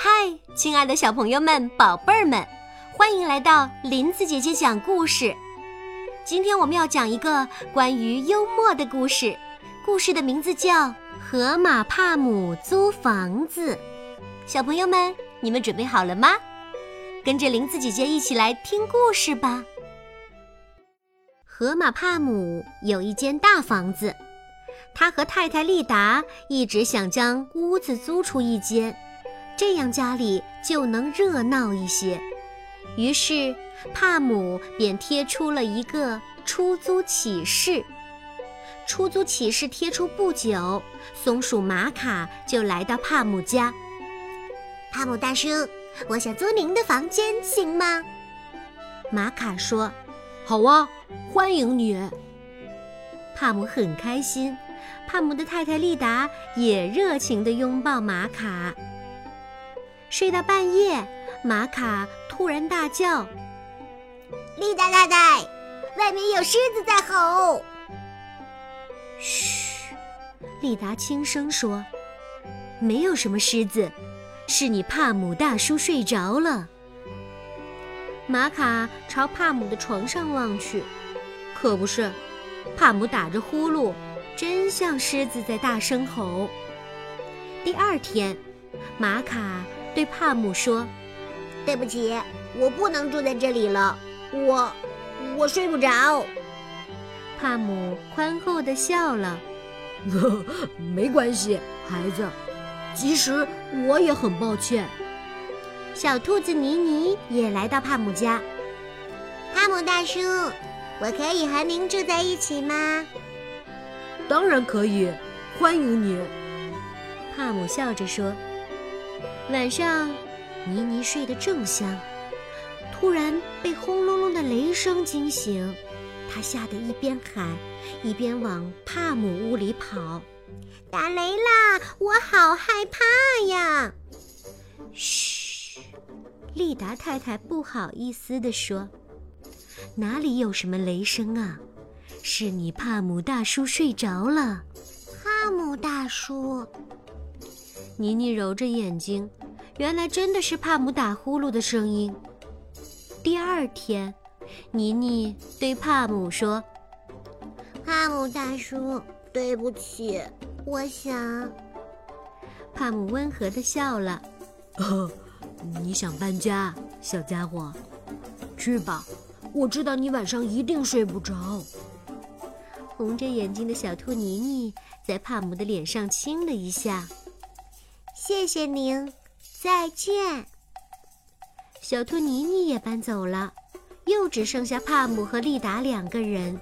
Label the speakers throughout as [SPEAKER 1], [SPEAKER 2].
[SPEAKER 1] 嗨，亲爱的小朋友们、宝贝儿们，欢迎来到林子姐姐讲故事。今天我们要讲一个关于幽默的故事，故事的名字叫《河马帕姆租房子》。小朋友们，你们准备好了吗？跟着林子姐姐一起来听故事吧。河马帕姆有一间大房子，他和太太丽达一直想将屋子租出一间，这样家里就能热闹一些。于是，帕姆便贴出了一个出租启事。出租启事贴出不久，松鼠玛卡就来到帕姆家。
[SPEAKER 2] 帕姆大叔，我想租您的房间，行吗？
[SPEAKER 1] 玛卡说。
[SPEAKER 3] 好啊，欢迎你。
[SPEAKER 1] 帕姆很开心，帕姆的太太丽达也热情地拥抱玛卡。睡到半夜，玛卡突然大叫：“
[SPEAKER 2] 丽达太太，外面有狮子在吼！”
[SPEAKER 1] 嘘，丽达轻声说：“没有什么狮子，是你帕姆大叔睡着了。”玛卡朝帕姆的床上望去，可不是，帕姆打着呼噜，真像狮子在大声吼。第二天，玛卡对帕姆说：“
[SPEAKER 2] 对不起，我不能住在这里了，我我睡不着。”
[SPEAKER 1] 帕姆宽厚地笑了：“
[SPEAKER 3] 没关系，孩子，其实我也很抱歉。”
[SPEAKER 1] 小兔子妮妮也来到帕姆家。
[SPEAKER 2] 帕姆大叔，我可以和您住在一起吗？
[SPEAKER 3] 当然可以，欢迎你。
[SPEAKER 1] 帕姆笑着说。晚上，妮妮睡得正香，突然被轰隆隆的雷声惊醒，她吓得一边喊，一边往帕姆屋里跑。
[SPEAKER 2] 打雷啦！我好害怕呀！
[SPEAKER 1] 嘘。利达太太不好意思地说：“哪里有什么雷声啊？是你帕姆大叔睡着了。”
[SPEAKER 2] 帕姆大叔，
[SPEAKER 1] 妮妮揉着眼睛，原来真的是帕姆打呼噜的声音。第二天，妮妮对帕姆说：“
[SPEAKER 2] 帕姆大叔，对不起，我想。”
[SPEAKER 1] 帕姆温和地笑了。
[SPEAKER 3] 你想搬家，小家伙？去吧，我知道你晚上一定睡不着。
[SPEAKER 1] 红着眼睛的小兔妮妮在帕姆的脸上亲了一下。
[SPEAKER 2] 谢谢您，再见。
[SPEAKER 1] 小兔妮妮也搬走了，又只剩下帕姆和丽达两个人。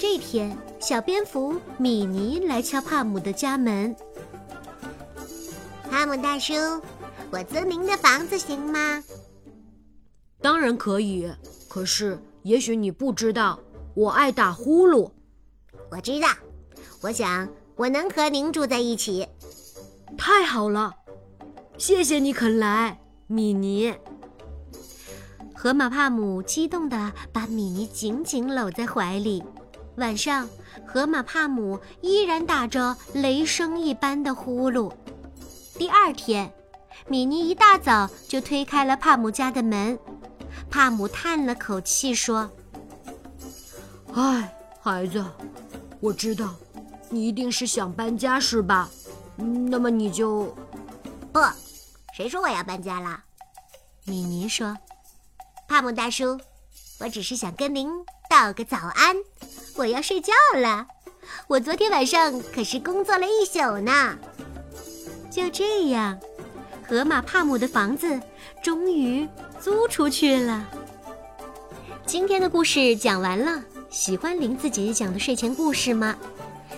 [SPEAKER 1] 这天，小蝙蝠米妮来敲帕姆的家门。
[SPEAKER 2] 帕姆大叔。我租您的房子行吗？
[SPEAKER 3] 当然可以，可是也许你不知道，我爱打呼噜。
[SPEAKER 2] 我知道，我想我能和您住在一起。
[SPEAKER 3] 太好了，谢谢你肯来，米妮。
[SPEAKER 1] 河马帕姆激动地把米妮紧紧搂在怀里。晚上，河马帕姆依然打着雷声一般的呼噜。第二天。米妮一大早就推开了帕姆家的门，帕姆叹了口气说：“
[SPEAKER 3] 唉，孩子，我知道，你一定是想搬家是吧？那么你就……
[SPEAKER 2] 不，谁说我要搬家了？”
[SPEAKER 1] 米妮说：“
[SPEAKER 2] 帕姆大叔，我只是想跟您道个早安，我要睡觉了。我昨天晚上可是工作了一宿呢。”
[SPEAKER 1] 就这样。河马帕姆的房子终于租出去了。今天的故事讲完了，喜欢林子姐姐讲的睡前故事吗？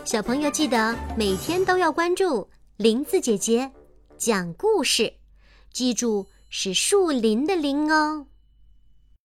[SPEAKER 1] 小朋友记得每天都要关注林子姐姐讲故事，记住是树林的林哦。